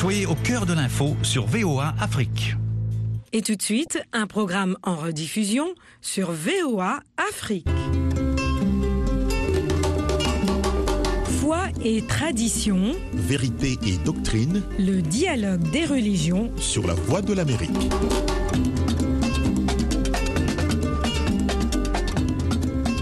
Soyez au cœur de l'info sur VOA Afrique. Et tout de suite, un programme en rediffusion sur VOA Afrique. Foi et tradition, Vérité et doctrine le dialogue des religions sur la voie de l'Amérique.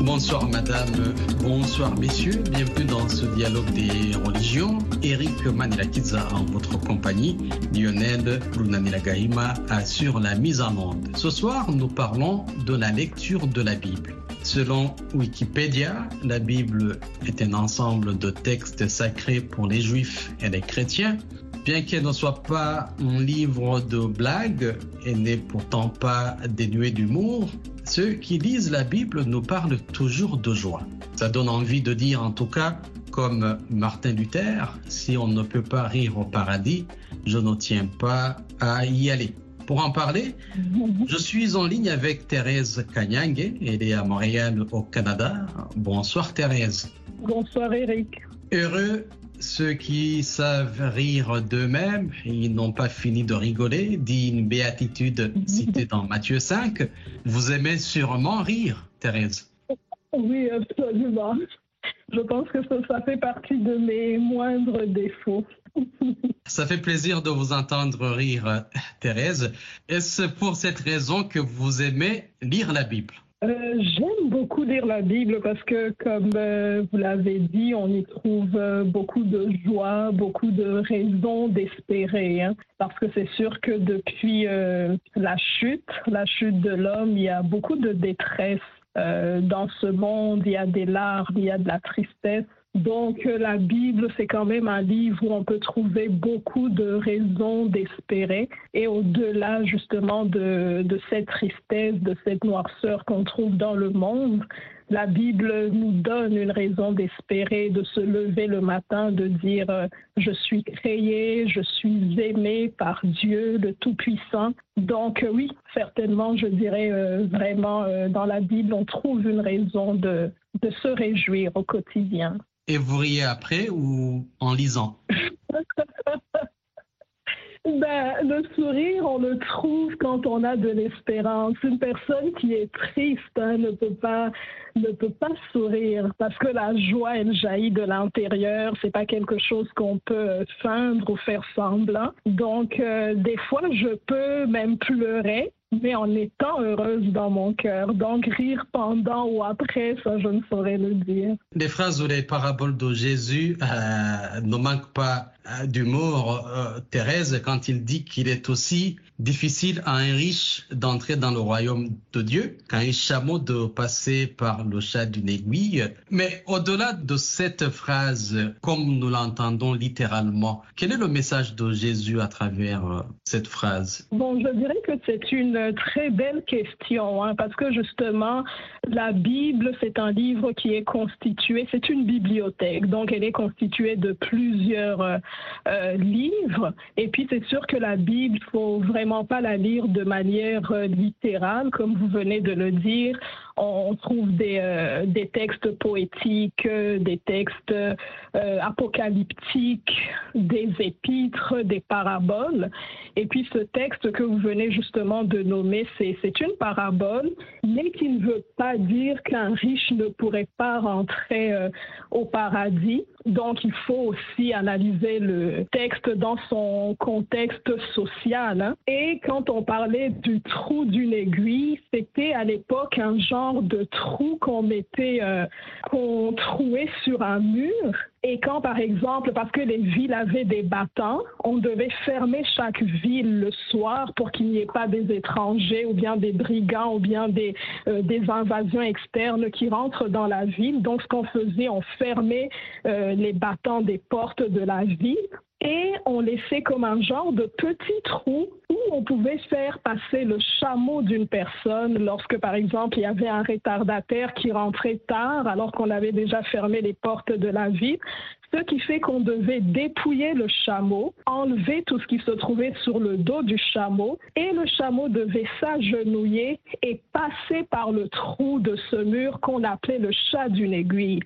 Bonsoir madame, bonsoir messieurs, bienvenue dans ce dialogue des religions. Eric Manilakiza en votre compagnie, Lionel Brunanilagahima assure la mise en onde. Ce soir, nous parlons de la lecture de la Bible. Selon Wikipédia, la Bible est un ensemble de textes sacrés pour les juifs et les chrétiens. Bien qu'elle ne soit pas un livre de blagues, elle n'est pourtant pas dénuée d'humour. Ceux qui lisent la Bible nous parlent toujours de joie. Ça donne envie de dire en tout cas, comme Martin Luther, si on ne peut pas rire au paradis, je ne tiens pas à y aller. Pour en parler, je suis en ligne avec Thérèse Kanyang. Elle est à Montréal, au Canada. Bonsoir Thérèse. Bonsoir Eric. Heureux ceux qui savent rire d'eux-mêmes, ils n'ont pas fini de rigoler, dit une béatitude citée dans Matthieu 5. Vous aimez sûrement rire, Thérèse. Oui, absolument. Je pense que ça, ça fait partie de mes moindres défauts. Ça fait plaisir de vous entendre rire, Thérèse. Est-ce pour cette raison que vous aimez lire la Bible? Euh, J'aime beaucoup lire la Bible parce que, comme euh, vous l'avez dit, on y trouve euh, beaucoup de joie, beaucoup de raisons d'espérer. hein. Parce que c'est sûr que depuis la chute, la chute de l'homme, il y a beaucoup de détresse dans ce monde. Il y a des larmes, il y a de la tristesse. Donc, euh, la Bible, c'est quand même un livre où on peut trouver beaucoup de raisons d'espérer. Et au-delà, justement, de, cette tristesse, de cette noirceur qu'on trouve dans le monde, la Bible nous donne une raison d'espérer, de se lever le matin, de dire euh, je suis créé, je suis aimé par Dieu, le Tout-Puissant. Donc euh, oui, certainement, je dirais vraiment, dans la Bible, on trouve une raison de se réjouir au quotidien. Et vous riez après ou en lisant Ben, le sourire, on le trouve quand on a de l'espérance. Une personne qui est triste hein, ne peut pas ne peut pas sourire parce que la joie, elle jaillit de l'intérieur. C'est pas quelque chose qu'on peut feindre ou faire semblant. Donc, euh, des fois, je peux même pleurer, mais en étant heureuse dans mon cœur. Donc, rire pendant ou après, ça, je ne saurais le dire. Les phrases ou les paraboles de Jésus euh, ne manquent pas d'humour, euh, Thérèse, quand il dit qu'il est aussi difficile à un riche d'entrer dans le royaume de Dieu qu'à un chameau de passer par le chat d'une aiguille. Mais au-delà de cette phrase, comme nous l'entendons littéralement, quel est le message de Jésus à travers euh, cette phrase? Bon, je dirais que c'est une très belle question, hein, parce que justement, la Bible, c'est un livre qui est constitué, c'est une bibliothèque, donc elle est constituée de plusieurs euh, euh, livres. Et puis, c'est sûr que la Bible, faut vraiment pas la lire de manière euh, littérale, comme vous venez de le dire. On trouve des, euh, des textes poétiques, des textes euh, apocalyptiques, des épîtres, des paraboles. Et puis ce texte que vous venez justement de nommer, c'est c'est une parabole, mais qui ne veut pas dire qu'un riche ne pourrait pas rentrer euh, au paradis. Donc il faut aussi analyser le texte dans son contexte social. hein. Et quand on parlait du trou d'une aiguille, c'était à l'époque un genre de trou qu'on mettait, euh, qu'on trouait sur un mur. Et quand, par exemple, parce que les villes avaient des battants, on devait fermer chaque ville le soir pour qu'il n'y ait pas des étrangers ou bien des brigands ou bien des, euh, invasions externes qui rentrent dans la ville. Donc, ce qu'on faisait, on fermait euh, les battants des portes de la ville et on laissait comme un genre de petit trou où on pouvait faire passer le chameau d'une personne lorsque, par exemple, il y avait un retardataire qui rentrait tard alors qu'on avait déjà fermé les portes de la ville. Ce qui fait qu'on devait dépouiller le chameau, enlever tout ce qui se trouvait sur le dos du chameau, et le chameau devait s'agenouiller et passer par le trou de ce mur qu'on appelait le chat d'une aiguille.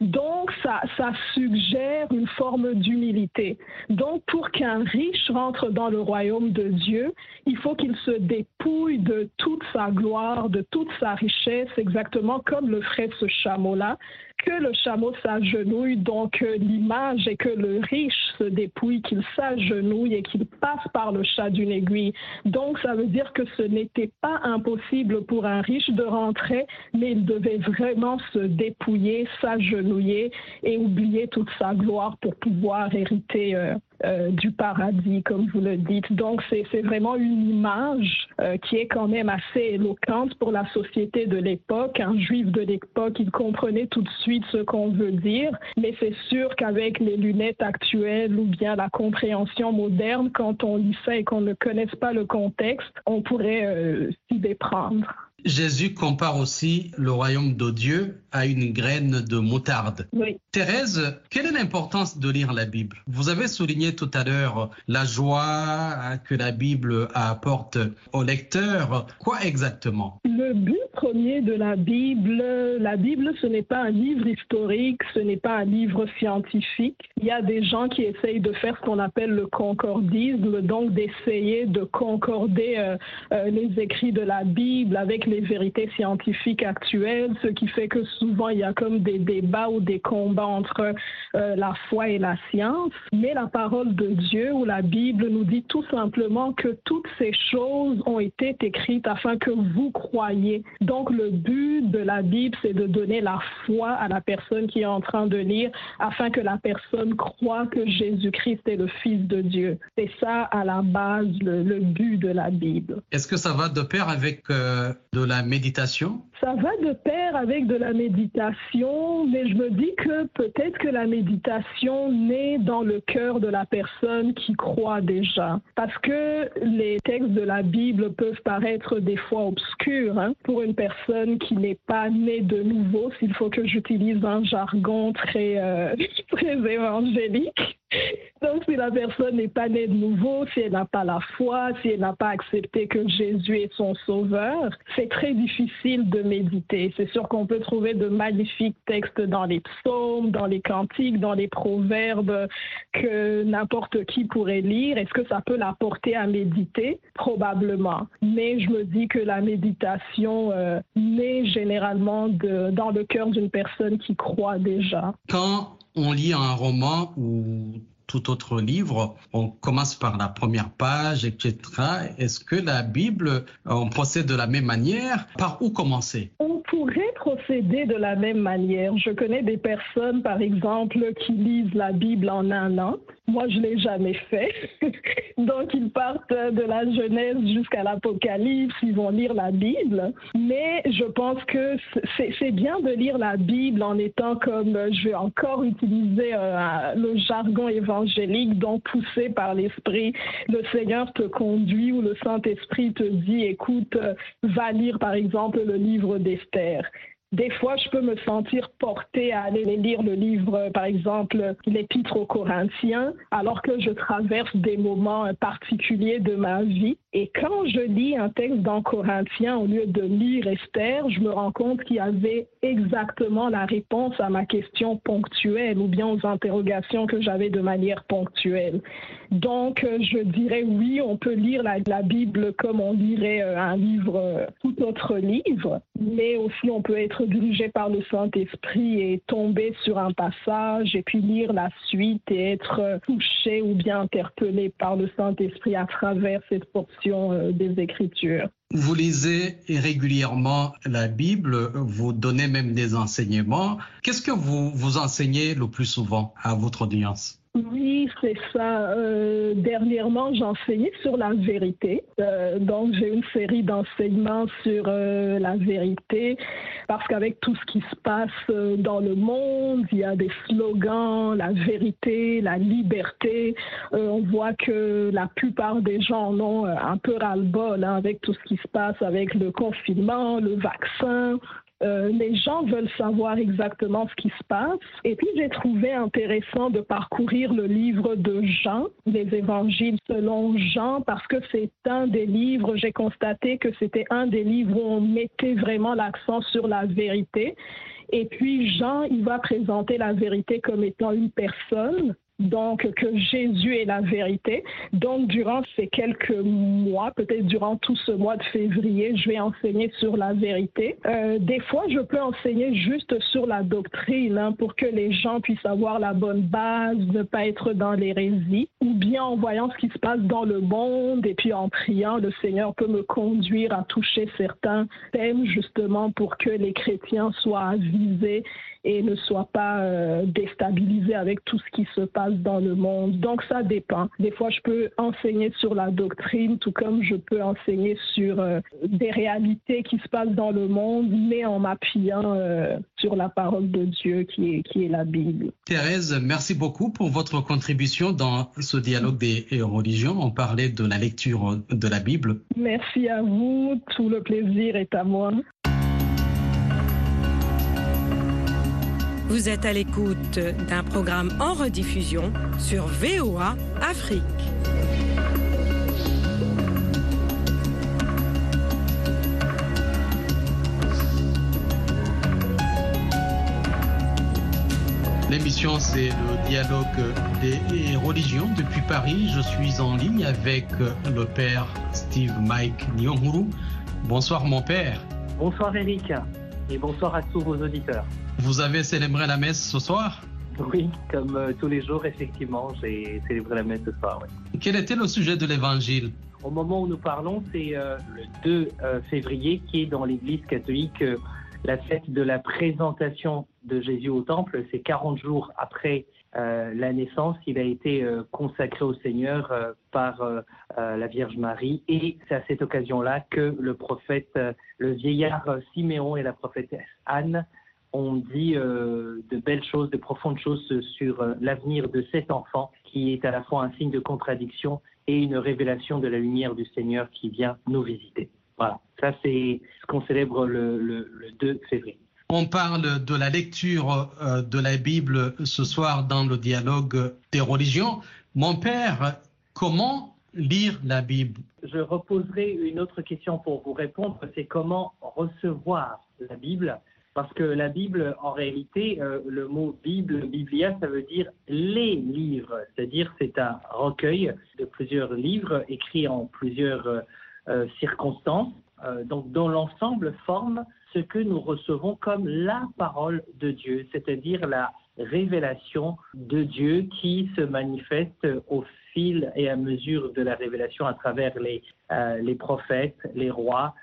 Donc, ça, ça suggère une forme d'humilité. Donc, pour qu'un riche rentre dans le royaume de Dieu, il faut qu'il se dépouille de toute sa gloire, de toute sa richesse, exactement comme le ferait ce chameau-là, que le chameau s'agenouille, donc euh, l'image est que le riche se dépouille, qu'il s'agenouille et qu'il passe par le chat d'une aiguille. Donc ça veut dire que ce n'était pas impossible pour un riche de rentrer, mais il devait vraiment se dépouiller, s'agenouiller et oublier toute sa gloire pour pouvoir hériter euh, euh, du paradis, comme vous le dites. Donc, c'est vraiment une image euh, qui est quand même assez éloquente pour la société de l'époque. Un juif de l'époque, il comprenait tout de suite ce qu'on veut dire, mais c'est sûr qu'avec les lunettes actuelles ou bien la compréhension moderne, quand on lit ça et qu'on ne connaisse pas le contexte, on pourrait euh, s'y déprendre. Jésus compare aussi le royaume de Dieu à une graine de moutarde. Oui. Thérèse, quelle est l'importance de lire la Bible? Vous avez souligné tout à l'heure la joie que la Bible apporte au lecteur. Quoi exactement? Le but premier de la Bible, la Bible, ce n'est pas un livre historique, ce n'est pas un livre scientifique. Il y a des gens qui essayent de faire ce qu'on appelle le concordisme, donc d'essayer de concorder euh, euh, les écrits de la Bible avec les vérités scientifiques actuelles, ce qui fait que souvent il y a comme des débats ou des combats entre euh, la foi et la science. Mais la parole de Dieu ou la Bible nous dit tout simplement que toutes ces choses ont été écrites afin que vous croyiez. Donc le but de la Bible, c'est de donner la foi à la personne qui est en train de lire afin que la personne croit que Jésus-Christ est le Fils de Dieu. C'est ça à la base le, but de la Bible. Est-ce que ça va de pair avec euh, de la méditation Ça va de pair avec de la méditation, mais je me dis que peut-être que la méditation naît dans le cœur de la personne qui croit déjà. Parce que les textes de la Bible peuvent paraître des fois obscurs hein, pour une personne qui n'est pas née de nouveau, s'il faut que j'utilise un jargon très, euh, très évangélique. Donc, si la personne n'est pas née de nouveau, si elle n'a pas la foi, si elle n'a pas accepté que Jésus est son sauveur, c'est très difficile de méditer. C'est sûr qu'on peut trouver de magnifiques textes dans les psaumes, dans les cantiques, dans les proverbes que n'importe qui pourrait lire. Est-ce que ça peut l'apporter à méditer? Probablement. Mais je me dis que la méditation euh, naît généralement dans le cœur d'une personne qui croit déjà. Quand on lit un roman ou tout autre livre, on commence par la première page, etc. Est-ce que la Bible, on procède de la même manière? Par où commencer? Pourrait procéder de la même manière. Je connais des personnes, par exemple, qui lisent la Bible en un an. Moi, je ne l'ai jamais fait. Donc, ils partent de la Genèse jusqu'à l'Apocalypse, ils vont lire la Bible. Mais je pense que c'est bien de lire la Bible en étant comme, je vais encore utiliser euh, le jargon évangélique, donc poussé par l'Esprit. Le Seigneur te conduit ou le Saint-Esprit te dit, écoute, euh, va lire par exemple le livre d'Esther terre. Des fois, je peux me sentir portée à aller lire le livre, par exemple, l'Épître aux Corinthiens, alors que je traverse des moments particuliers de ma vie. Et quand je lis un texte dans Corinthiens, au lieu de lire Esther, je me rends compte qu'il y avait exactement la réponse à ma question ponctuelle ou bien aux interrogations que j'avais de manière ponctuelle. Donc, je dirais oui, on peut lire la, Bible comme on lirait euh, un livre, euh, tout autre livre, mais aussi on peut être dirigé par le Saint-Esprit et tomber sur un passage et puis lire la suite et être touché ou bien interpellé par le Saint-Esprit à travers cette portion des Écritures. Vous lisez régulièrement la Bible, vous donnez même des enseignements. Qu'est-ce que vous vous enseignez le plus souvent à votre audience? Oui, c'est ça. Euh, dernièrement, j'enseignais sur la vérité. Euh, donc, j'ai une série d'enseignements sur euh, la vérité parce qu'avec tout ce qui se passe dans le monde, il y a des slogans, la vérité, la liberté. on voit que la plupart des gens en ont un peu ras-le-bol hein, avec tout ce qui se passe avec le confinement, le vaccin, euh, les gens veulent savoir exactement ce qui se passe. Et puis j'ai trouvé intéressant de parcourir le livre de Jean, les évangiles selon Jean, parce que c'est un des livres, j'ai constaté que c'était un des livres où on mettait vraiment l'accent sur la vérité Et puis Jean, il va présenter la vérité comme étant une personne donc que Jésus est la vérité. Donc durant ces quelques mois, peut-être durant tout ce mois de février, je vais enseigner sur la vérité. Euh, des fois, je peux enseigner juste sur la doctrine hein, pour que les gens puissent avoir la bonne base, ne pas être dans l'hérésie, ou bien en voyant ce qui se passe dans le monde et puis en priant, le Seigneur peut me conduire à toucher certains thèmes justement pour que les chrétiens soient avisés et ne soit pas euh, déstabilisé avec tout ce qui se passe dans le monde. Donc ça dépend. Des fois, je peux enseigner sur la doctrine, tout comme je peux enseigner sur euh, des réalités qui se passent dans le monde, mais en m'appuyant euh, sur la parole de Dieu qui est, qui est la Bible. Thérèse, merci beaucoup pour votre contribution dans ce dialogue des religions. On parlait de la lecture de la Bible. Merci à vous. Tout le plaisir est à moi. Vous êtes à l'écoute d'un programme en rediffusion sur VOA Afrique. L'émission, c'est le dialogue des religions. Depuis Paris, je suis en ligne avec le père Steve Mike Nyonguru. Bonsoir, mon père. Bonsoir, Eric. Et bonsoir à tous vos auditeurs. Vous avez célébré la messe ce soir? Oui, comme euh, tous les jours, effectivement, j'ai célébré la messe ce soir. Quel était le sujet de l'évangile? Au moment où nous parlons, c'est euh, le 2 euh, février qui est dans l'Église catholique la fête de la présentation de Jésus au temple. C'est 40 jours après la naissance. Il a été consacré au Seigneur par la Vierge Marie. Et c'est à cette occasion-là que le prophète, le vieillard Siméon et la prophétesse Anne on dit euh, de belles choses, de profondes choses sur euh, l'avenir de cet enfant qui est à la fois un signe de contradiction et une révélation de la lumière du Seigneur qui vient nous visiter. Voilà, ça c'est ce qu'on célèbre le, 2 février. On parle de la lecture euh, de la Bible ce soir dans le dialogue des religions. Mon père, comment lire la Bible? Je reposerai une autre question pour vous répondre, c'est comment recevoir la Bible? Parce que la Bible, en réalité, euh, le mot Bible, Biblia, ça veut dire les livres. C'est-à-dire c'est un recueil de plusieurs livres écrits en plusieurs euh, euh, circonstances. donc, dont l'ensemble forme ce que nous recevons comme la parole de Dieu, c'est-à-dire la révélation de Dieu qui se manifeste au fil et à mesure de la révélation à travers les, les prophètes, les rois,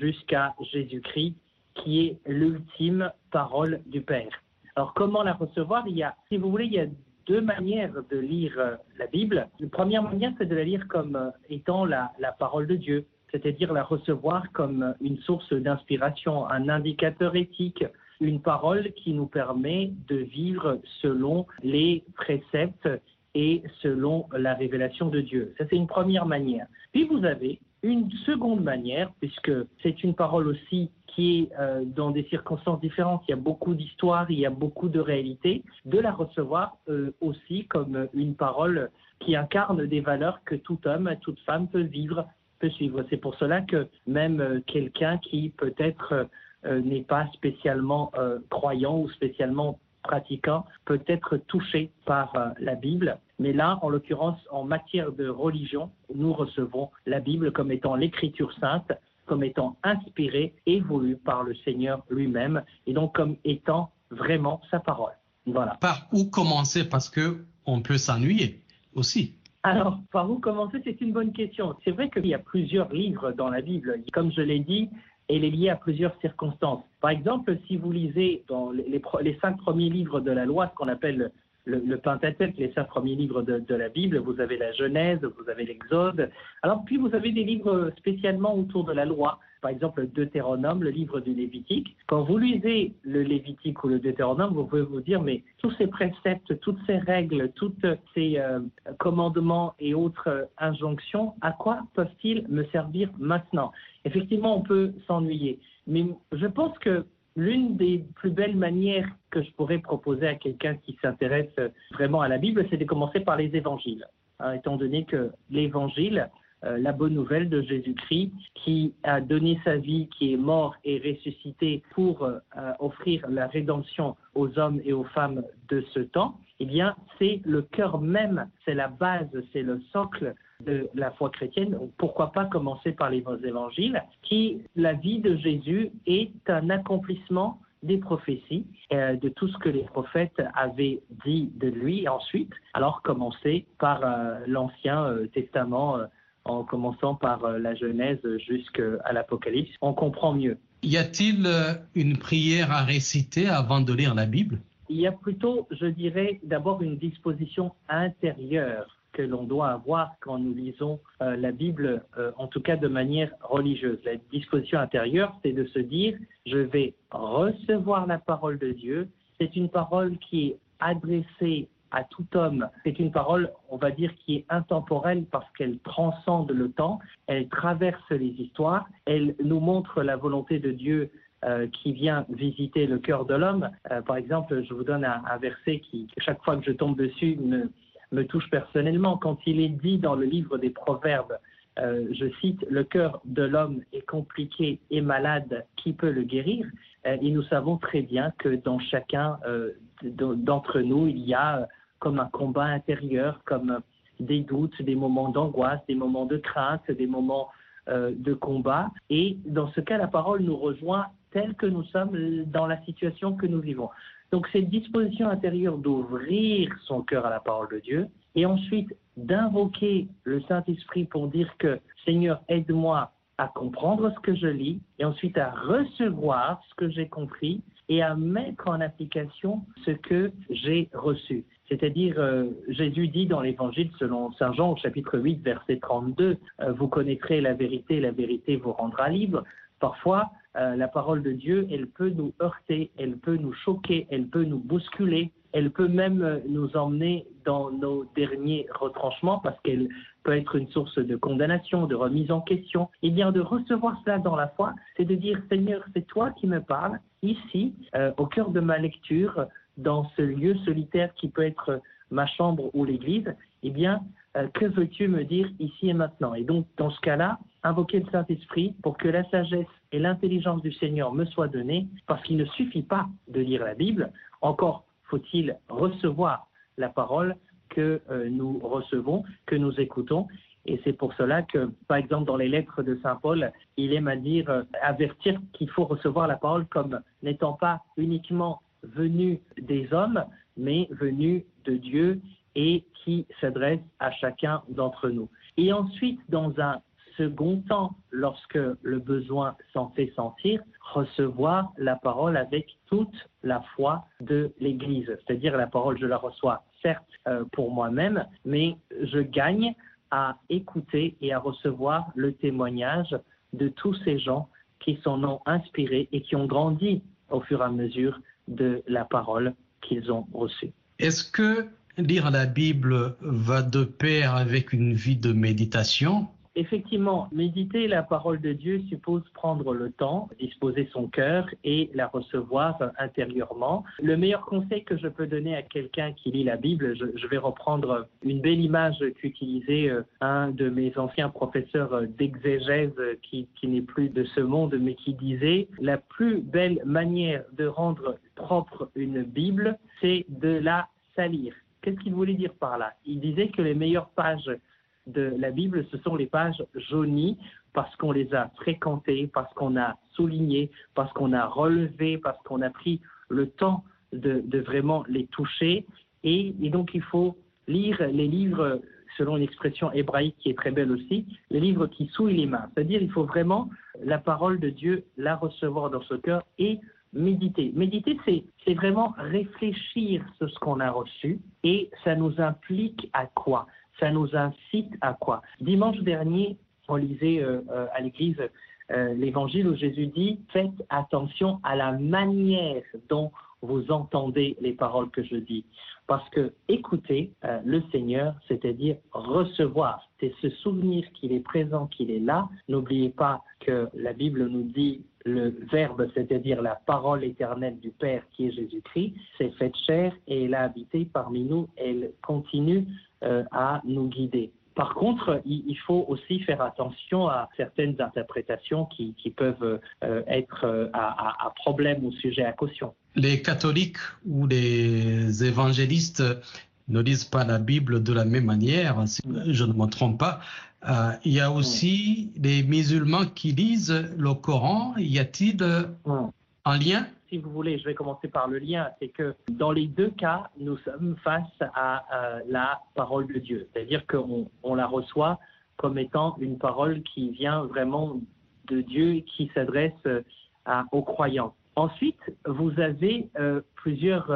jusqu'à Jésus-Christ qui est l'ultime parole du Père. Alors comment la recevoir? Il y a, si vous voulez, il y a deux manières de lire euh, la Bible. La première manière, c'est de la lire comme euh, étant la, la parole de Dieu, c'est-à-dire la recevoir comme une source d'inspiration, un indicateur éthique, une parole qui nous permet de vivre selon les préceptes et selon la révélation de Dieu. Ça, c'est une première manière. Puis vous avez une seconde manière, puisque c'est une parole aussi qui est euh, dans des circonstances différentes, il y a beaucoup d'histoires, il y a beaucoup de réalités, de la recevoir euh, aussi comme une parole qui incarne des valeurs que tout homme, toute femme peut vivre, peut suivre. C'est pour cela que même euh, quelqu'un qui peut-être n'est pas spécialement croyant ou spécialement pratiquant peut être touché par la Bible. Mais là, en l'occurrence, en matière de religion, nous recevons la Bible comme étant l'écriture sainte comme étant inspiré et voulu par le Seigneur lui-même, et donc comme étant vraiment sa parole. Voilà. Par où commencer? Parce que on peut s'ennuyer aussi. Alors, par où commencer? C'est une bonne question. C'est vrai qu'il y a plusieurs livres dans la Bible. Comme je l'ai dit, elle est liée à plusieurs circonstances. Par exemple, si vous lisez dans les, les cinq premiers livres de la loi, ce qu'on appelle le, Pentateuque, les cinq premiers livres de, la Bible, vous avez la Genèse, vous avez l'Exode. Alors puis vous avez des livres spécialement autour de la loi, par exemple le Deutéronome, le livre du Lévitique. Quand vous lisez le Lévitique ou le Deutéronome, vous pouvez vous dire mais tous ces préceptes, toutes ces règles, tous ces euh, commandements et autres injonctions, à quoi peuvent-ils me servir maintenant? Effectivement, on peut s'ennuyer, mais je pense que L'une des plus belles manières que je pourrais proposer à quelqu'un qui s'intéresse vraiment à la Bible, c'est de commencer par les évangiles. Hein, étant donné que l'évangile euh, la bonne nouvelle de Jésus-Christ qui a donné sa vie, qui est mort et ressuscité pour euh, offrir la rédemption aux hommes et aux femmes de ce temps, eh bien, c'est le cœur même, c'est la base, c'est le socle de la foi chrétienne. Pourquoi pas commencer par les évangiles, qui, la vie de Jésus est un accomplissement des prophéties, euh, de tout ce que les prophètes avaient dit de lui ensuite. Alors commencer par euh, l'Ancien euh, Testament, en commençant par la Genèse jusqu'à l'Apocalypse, on comprend mieux. Y a-t-il une prière à réciter avant de lire la Bible? Il y a plutôt, je dirais, d'abord une disposition intérieure que l'on doit avoir quand nous lisons euh, la Bible, euh, en tout cas de manière religieuse. La disposition intérieure, c'est de se dire, je vais recevoir la parole de Dieu. C'est une parole qui est adressée à tout homme. C'est une parole, on va dire, qui est intemporelle parce qu'elle transcende le temps, elle traverse les histoires, elle nous montre la volonté de Dieu euh, qui vient visiter le cœur de l'homme. Par exemple, je vous donne un verset qui, chaque fois que je tombe dessus, me, me touche personnellement. Quand il est dit dans le livre des Proverbes, euh, je cite, le cœur de l'homme est compliqué et malade, qui peut le guérir? Euh, Et nous savons très bien que dans chacun euh, d'entre nous, il y a comme un combat intérieur, comme des doutes, des moments d'angoisse, des moments de crainte, des moments de combat. Et dans ce cas, la parole nous rejoint tel que nous sommes dans la situation que nous vivons. Donc cette disposition intérieure d'ouvrir son cœur à la parole de Dieu et ensuite d'invoquer le Saint-Esprit pour dire que Seigneur, aide-moi à comprendre ce que je lis et ensuite à recevoir ce que j'ai compris et à mettre en application ce que j'ai reçu. C'est-à-dire, euh, Jésus dit dans l'Évangile selon Saint Jean au chapitre 8, verset 32, euh, Vous connaîtrez la vérité, la vérité vous rendra libre. Parfois, euh, la parole de Dieu, elle peut nous heurter, elle peut nous choquer, elle peut nous bousculer, elle peut même euh, nous emmener dans nos derniers retranchements parce qu'elle peut être une source de condamnation, de remise en question. Et bien de recevoir cela dans la foi, c'est de dire Seigneur, c'est toi qui me parles ici, euh, au cœur de ma lecture, dans ce lieu solitaire qui peut être ma chambre ou l'église. Eh bien, euh, que veux-tu me dire ici et maintenant? Et donc, dans ce cas-là, invoquer le Saint-Esprit pour que la sagesse et l'intelligence du Seigneur me soient données, parce qu'il ne suffit pas de lire la Bible, encore faut-il recevoir la parole que euh, nous recevons, que nous écoutons. Et c'est pour cela que, par exemple, dans les lettres de Saint Paul, il aime à dire, euh, avertir qu'il faut recevoir la parole comme n'étant pas uniquement venu des hommes, mais venu de Dieu et qui s'adresse à chacun d'entre nous. Et ensuite, dans un second temps, lorsque le besoin s'en fait sentir, recevoir la parole avec toute la foi de l'Église. C'est-à-dire la parole, je la reçois certes euh, pour moi-même, mais je gagne à écouter et à recevoir le témoignage de tous ces gens qui s'en ont inspirés et qui ont grandi au fur et à mesure de la parole qu'ils ont reçue. Est-ce que lire la Bible va de pair avec une vie de méditation Effectivement, méditer la parole de Dieu suppose prendre le temps, disposer son cœur et la recevoir intérieurement. Le meilleur conseil que je peux donner à quelqu'un qui lit la Bible, je, vais reprendre une belle image qu'utilisait euh, un de mes anciens professeurs euh, d'exégèse euh, qui n'est plus de ce monde, mais qui disait la plus belle manière de rendre propre une Bible, c'est de la salir. Qu'est-ce qu'il voulait dire par là? Il disait que les meilleures pages de la Bible, ce sont les pages jaunies parce qu'on les a fréquentées, parce qu'on a souligné, parce qu'on a relevé, parce qu'on a pris le temps de, vraiment les toucher. Et, et, donc il faut lire les livres, selon une expression hébraïque qui est très belle aussi, les livres qui souillent les mains. C'est-à-dire il faut vraiment la parole de Dieu, la recevoir dans ce cœur et méditer. Méditer, c'est vraiment réfléchir sur ce qu'on a reçu et ça nous implique à quoi? Ça nous incite à quoi? Dimanche dernier, on lisait euh, euh, à l'église euh, l'évangile où Jésus dit Faites attention à la manière dont vous entendez les paroles que je dis. Parce que écouter le Seigneur, c'est-à-dire recevoir, c'est se souvenir qu'il est présent, qu'il est là. N'oubliez pas que la Bible nous dit le Verbe, c'est-à-dire la parole éternelle du Père qui est Jésus-Christ, s'est faite chair et elle a habité parmi nous. Elle continue euh, à nous guider. Par contre, il, faut aussi faire attention à certaines interprétations qui, peuvent euh, être euh, à, à, problème au sujet à caution. Les catholiques ou les évangélistes ne lisent pas la Bible de la même manière, si je ne me trompe pas. Euh, il y a aussi des musulmans qui lisent le Coran. Y a-t-il un lien? Si vous voulez, je vais commencer par le lien, c'est que dans les deux cas, nous sommes face à euh, la parole de Dieu. C'est-à-dire qu'on on la reçoit comme étant une parole qui vient vraiment de Dieu, qui s'adresse euh, aux croyants. Ensuite, vous avez plusieurs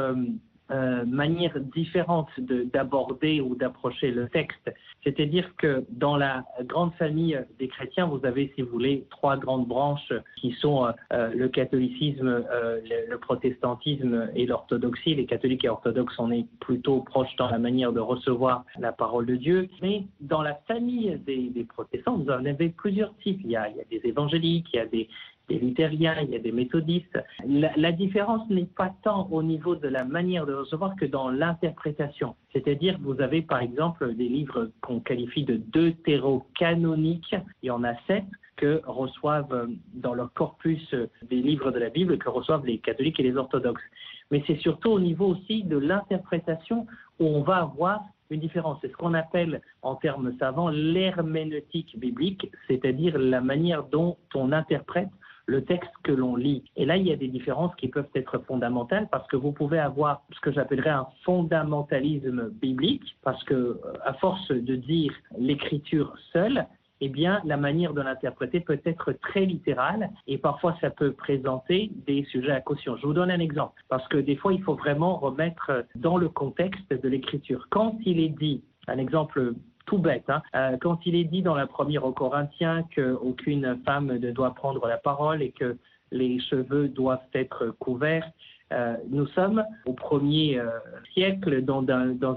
euh, manière différente d'aborder ou d'approcher le texte. C'est-à-dire que dans la grande famille des chrétiens, vous avez, si vous voulez, trois grandes branches qui sont euh, le catholicisme, euh, le, protestantisme et l'orthodoxie. Les catholiques et orthodoxes, on est plutôt proches dans la manière de recevoir la parole de Dieu. Mais dans la famille des, protestants, vous en avez plusieurs types. Il y a des évangéliques, il y a des, des luthériens, il y a des méthodistes. La, différence n'est pas tant au niveau de la manière de recevoir que dans l'interprétation. C'est-à-dire, vous avez par exemple des livres qu'on qualifie de deutérocanoniques, il y en a sept que reçoivent euh, dans leur corpus euh, des livres de la Bible que reçoivent les catholiques et les orthodoxes. Mais c'est surtout au niveau aussi de l'interprétation où on va avoir une différence. C'est ce qu'on appelle en termes savants l'herméneutique biblique, c'est-à-dire la manière dont on interprète le texte que l'on lit. Et là, il y a des différences qui peuvent être fondamentales parce que vous pouvez avoir ce que j'appellerais un fondamentalisme biblique, parce que euh, à force de dire l'écriture seule, eh bien, la manière de l'interpréter peut être très littérale et parfois ça peut présenter des sujets à caution. Je vous donne un exemple, parce que des fois, il faut vraiment remettre dans le contexte de l'écriture. Quand il est dit, un exemple tout bête. Hein. Euh, quand il est dit dans la première aux Corinthiens qu'aucune femme ne doit prendre la parole et que les cheveux doivent être couverts, euh, nous sommes au premier euh, siècle dans,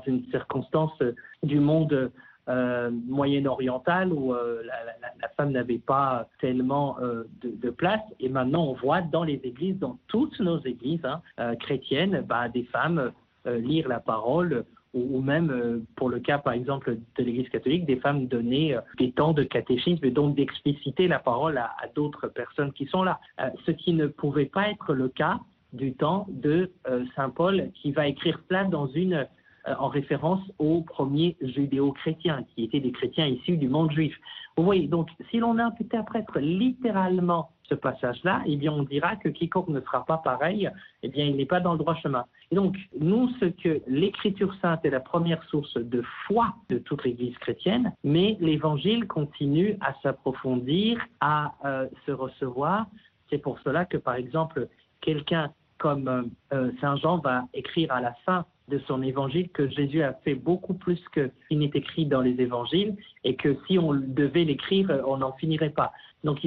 une circonstance du monde moyen-oriental où la, femme n'avait pas tellement de, place. Et maintenant, on voit dans les églises, dans toutes nos églises hein, chrétiennes, bah, des femmes lire la parole ou, même euh, pour le cas par exemple de l'Église catholique, des femmes donner euh, des temps de catéchisme et donc d'expliciter la parole à, d'autres personnes qui sont là. Euh, ce qui ne pouvait pas être le cas du temps de Saint Paul qui va écrire plein en référence aux premiers judéo-chrétiens, qui étaient des chrétiens issus du monde juif. Vous voyez, donc si l'on interprète littéralement ce passage-là, eh bien on dira que quiconque ne sera pas pareil, eh bien il n'est pas dans le droit chemin. Donc, nous, ce que l'Écriture sainte est la première source de foi de toute l'Église chrétienne, mais l'Évangile continue à s'approfondir, à euh, se recevoir. C'est pour cela que, par exemple, quelqu'un comme euh, euh, Saint Jean va écrire à la fin de son évangile que Jésus a fait beaucoup plus que ce qui n'est écrit dans les évangiles et que si on devait l'écrire, on n'en finirait pas. Donc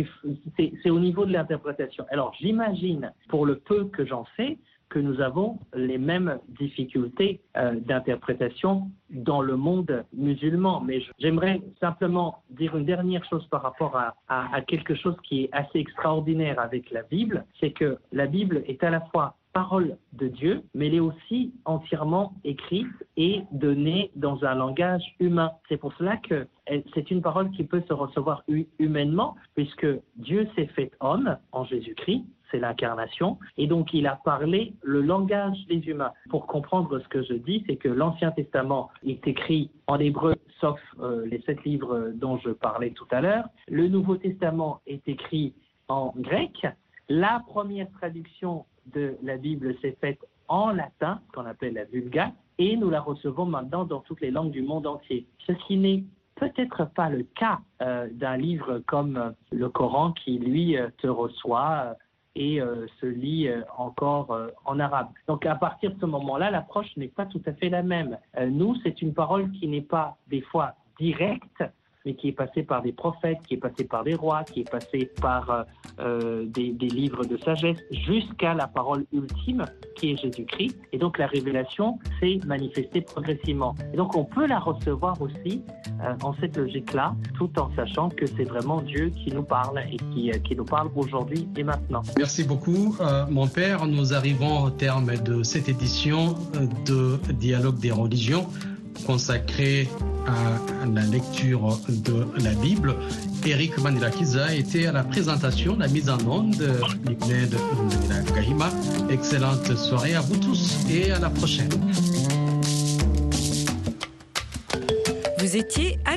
c'est au niveau de l'interprétation. Alors j'imagine, pour le peu que j'en sais, que nous avons les mêmes difficultés euh, d'interprétation dans le monde musulman. Mais j'aimerais simplement dire une dernière chose par rapport à, à, quelque chose qui est assez extraordinaire avec la Bible, c'est que la Bible est à la fois parole de Dieu, mais elle est aussi entièrement écrite et donnée dans un langage humain. C'est pour cela que c'est une parole qui peut se recevoir humainement, puisque Dieu s'est fait homme en Jésus-Christ, c'est l'incarnation. Et donc, il a parlé le langage des humains. Pour comprendre ce que je dis, c'est que l'Ancien Testament est écrit en hébreu, sauf euh, les sept livres dont je parlais tout à l'heure. Le Nouveau Testament est écrit en grec. La première traduction de la Bible s'est faite en latin, qu'on appelle la Vulgate, et nous la recevons maintenant dans toutes les langues du monde entier. Ce qui n'est peut-être pas le cas euh, d'un livre comme euh, le Coran qui, lui, te reçoit et euh, se lit euh, encore euh, en arabe. Donc à partir de ce moment-là, l'approche n'est pas tout à fait la même. nous, c'est une parole qui n'est pas des fois directe, mais qui est passé par des prophètes, qui est passé par des rois, qui est passé par euh, euh, des, livres de sagesse, jusqu'à la parole ultime qui est Jésus-Christ. Et donc la révélation s'est manifestée progressivement. Et donc on peut la recevoir aussi euh, en cette logique-là, tout en sachant que c'est vraiment Dieu qui nous parle et qui, qui nous parle aujourd'hui et maintenant. Merci beaucoup, mon père. Nous arrivons au terme de cette édition de Dialogue des religions consacrée à la lecture de la Bible. Eric Manilakiza était à la présentation, la mise en onde de la Gahima. Excellente soirée à vous tous et à la prochaine. Vous étiez à